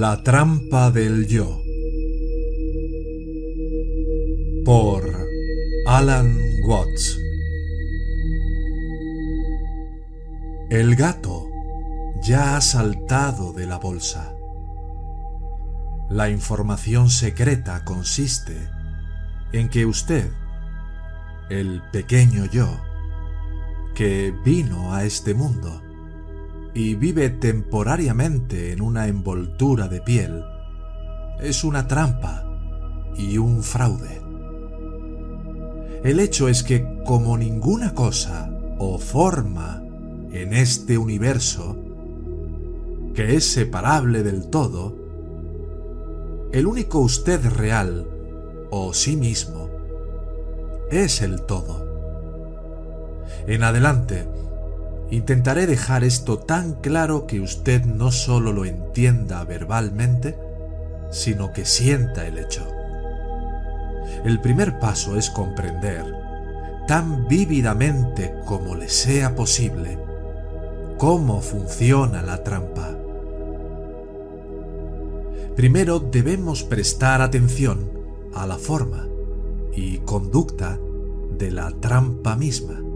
La trampa del yo por Alan Watts El gato ya ha saltado de la bolsa. La información secreta consiste en que usted, el pequeño yo, que vino a este mundo, y vive temporariamente en una envoltura de piel, es una trampa y un fraude. El hecho es que como ninguna cosa o forma en este universo, que es separable del todo, el único usted real o sí mismo es el todo. En adelante, Intentaré dejar esto tan claro que usted no solo lo entienda verbalmente, sino que sienta el hecho. El primer paso es comprender, tan vívidamente como le sea posible, cómo funciona la trampa. Primero debemos prestar atención a la forma y conducta de la trampa misma.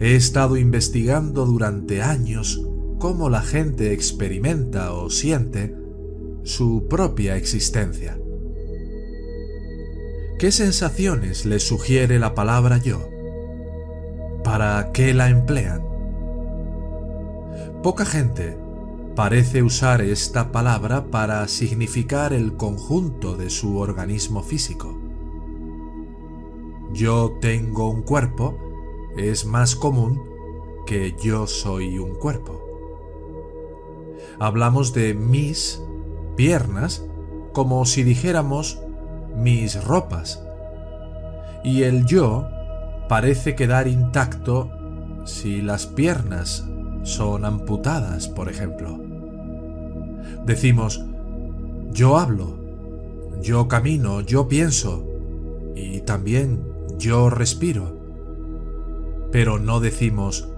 He estado investigando durante años cómo la gente experimenta o siente su propia existencia. ¿Qué sensaciones les sugiere la palabra yo? ¿Para qué la emplean? Poca gente parece usar esta palabra para significar el conjunto de su organismo físico. Yo tengo un cuerpo es más común que yo soy un cuerpo. Hablamos de mis piernas como si dijéramos mis ropas. Y el yo parece quedar intacto si las piernas son amputadas, por ejemplo. Decimos, yo hablo, yo camino, yo pienso y también yo respiro pero no decimos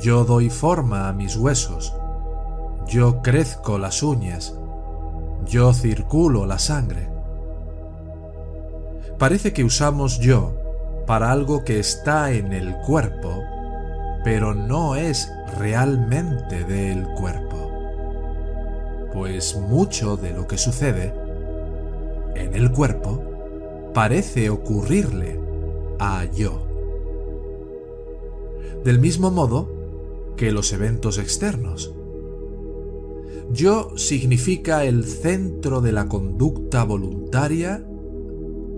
yo doy forma a mis huesos, yo crezco las uñas, yo circulo la sangre. Parece que usamos yo para algo que está en el cuerpo, pero no es realmente del cuerpo. Pues mucho de lo que sucede en el cuerpo parece ocurrirle a yo del mismo modo que los eventos externos. Yo significa el centro de la conducta voluntaria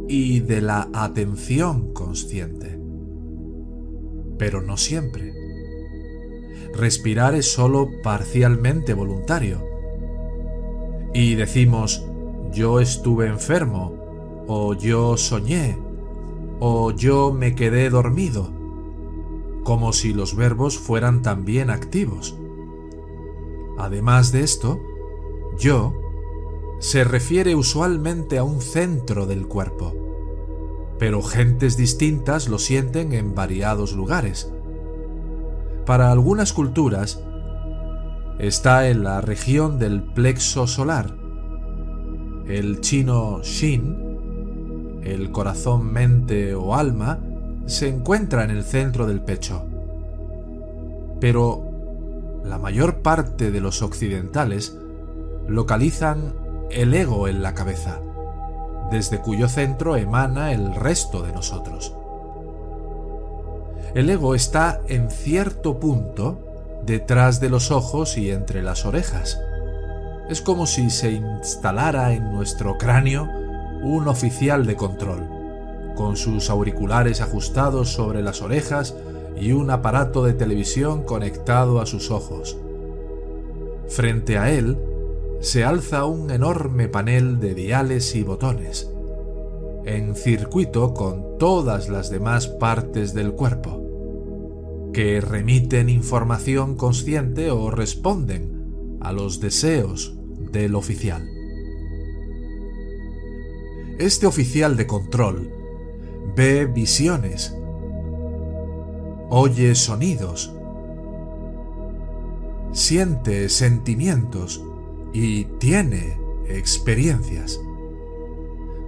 y de la atención consciente. Pero no siempre. Respirar es solo parcialmente voluntario. Y decimos, yo estuve enfermo, o yo soñé, o yo me quedé dormido como si los verbos fueran también activos. Además de esto, yo se refiere usualmente a un centro del cuerpo, pero gentes distintas lo sienten en variados lugares. Para algunas culturas, está en la región del plexo solar. El chino Shin, el corazón, mente o alma, se encuentra en el centro del pecho. Pero la mayor parte de los occidentales localizan el ego en la cabeza, desde cuyo centro emana el resto de nosotros. El ego está en cierto punto detrás de los ojos y entre las orejas. Es como si se instalara en nuestro cráneo un oficial de control con sus auriculares ajustados sobre las orejas y un aparato de televisión conectado a sus ojos. Frente a él se alza un enorme panel de diales y botones, en circuito con todas las demás partes del cuerpo, que remiten información consciente o responden a los deseos del oficial. Este oficial de control ve visiones, oye sonidos, siente sentimientos y tiene experiencias.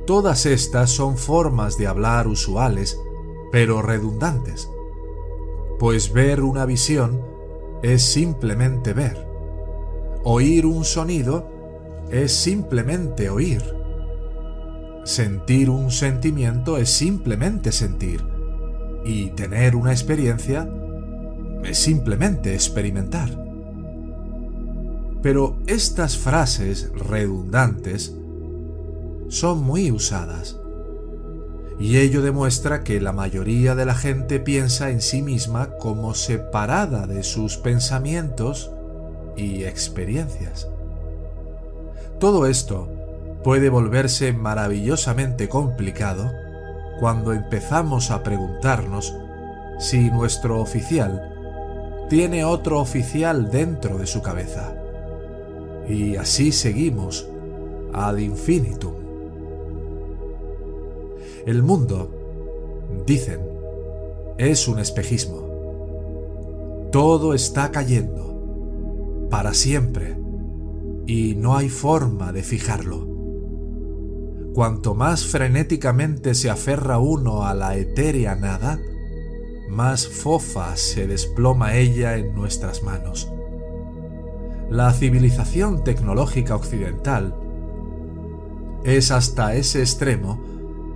Todas estas son formas de hablar usuales, pero redundantes, pues ver una visión es simplemente ver. Oír un sonido es simplemente oír. Sentir un sentimiento es simplemente sentir. Y tener una experiencia es simplemente experimentar. Pero estas frases redundantes son muy usadas. Y ello demuestra que la mayoría de la gente piensa en sí misma como separada de sus pensamientos y experiencias. Todo esto puede volverse maravillosamente complicado cuando empezamos a preguntarnos si nuestro oficial tiene otro oficial dentro de su cabeza. Y así seguimos ad infinitum. El mundo, dicen, es un espejismo. Todo está cayendo, para siempre, y no hay forma de fijarlo. Cuanto más frenéticamente se aferra uno a la etérea nada, más fofa se desploma ella en nuestras manos. La civilización tecnológica occidental es hasta ese extremo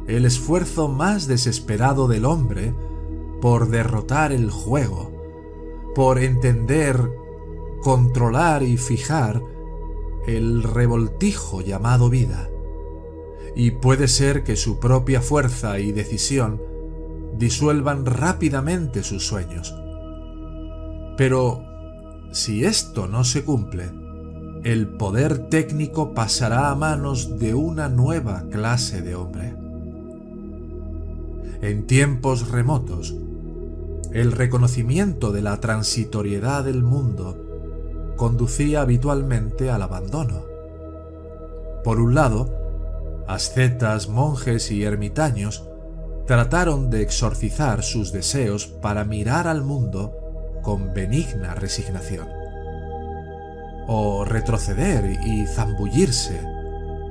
el esfuerzo más desesperado del hombre por derrotar el juego, por entender, controlar y fijar el revoltijo llamado vida. Y puede ser que su propia fuerza y decisión disuelvan rápidamente sus sueños. Pero si esto no se cumple, el poder técnico pasará a manos de una nueva clase de hombre. En tiempos remotos, el reconocimiento de la transitoriedad del mundo conducía habitualmente al abandono. Por un lado, ascetas, monjes y ermitaños trataron de exorcizar sus deseos para mirar al mundo con benigna resignación. O retroceder y zambullirse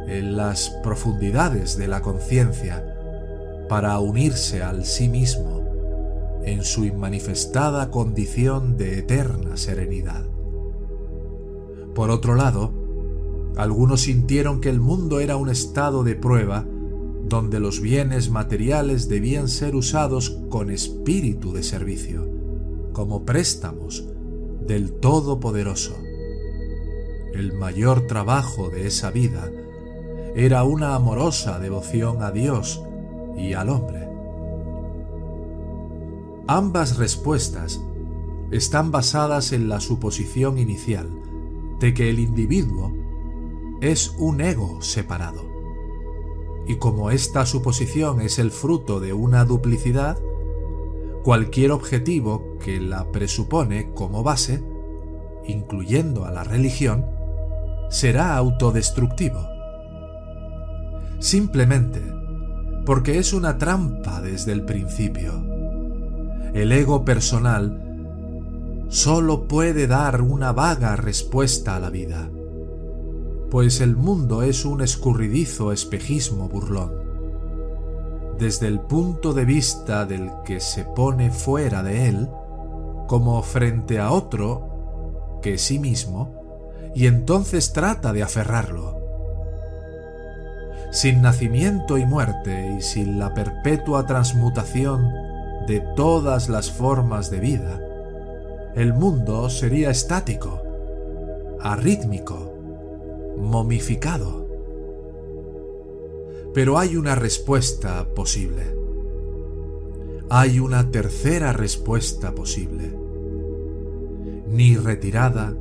en las profundidades de la conciencia para unirse al sí mismo en su inmanifestada condición de eterna serenidad. Por otro lado, algunos sintieron que el mundo era un estado de prueba donde los bienes materiales debían ser usados con espíritu de servicio, como préstamos del Todopoderoso. El mayor trabajo de esa vida era una amorosa devoción a Dios y al hombre. Ambas respuestas están basadas en la suposición inicial de que el individuo es un ego separado. Y como esta suposición es el fruto de una duplicidad, cualquier objetivo que la presupone como base, incluyendo a la religión, será autodestructivo. Simplemente porque es una trampa desde el principio. El ego personal solo puede dar una vaga respuesta a la vida, pues el mundo es un escurridizo espejismo burlón. Desde el punto de vista del que se pone fuera de él, como frente a otro que sí mismo, y entonces trata de aferrarlo. Sin nacimiento y muerte y sin la perpetua transmutación de todas las formas de vida, el mundo sería estático, arrítmico, momificado. Pero hay una respuesta posible. hay una tercera respuesta posible. Ni retirada,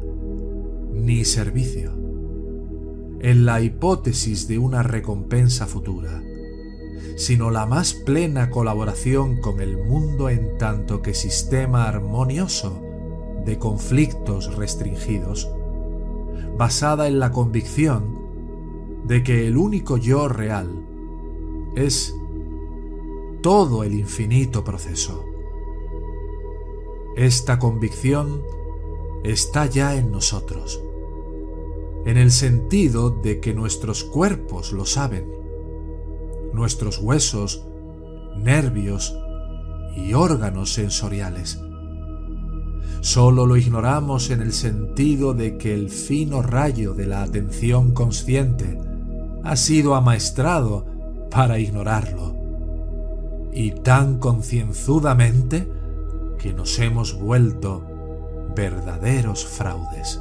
ni servicio. En la hipótesis de una recompensa futura, sino la más plena colaboración con el mundo en tanto que sistema armonioso de conflictos restringidos, basada en la convicción de que el único yo real es todo el infinito proceso. Esta convicción está ya en nosotros, en el sentido de que nuestros cuerpos lo saben nuestros huesos, nervios y órganos sensoriales. Solo lo ignoramos en el sentido de que el fino rayo de la atención consciente ha sido amaestrado para ignorarlo. Y tan concienzudamente que nos hemos vuelto verdaderos fraudes.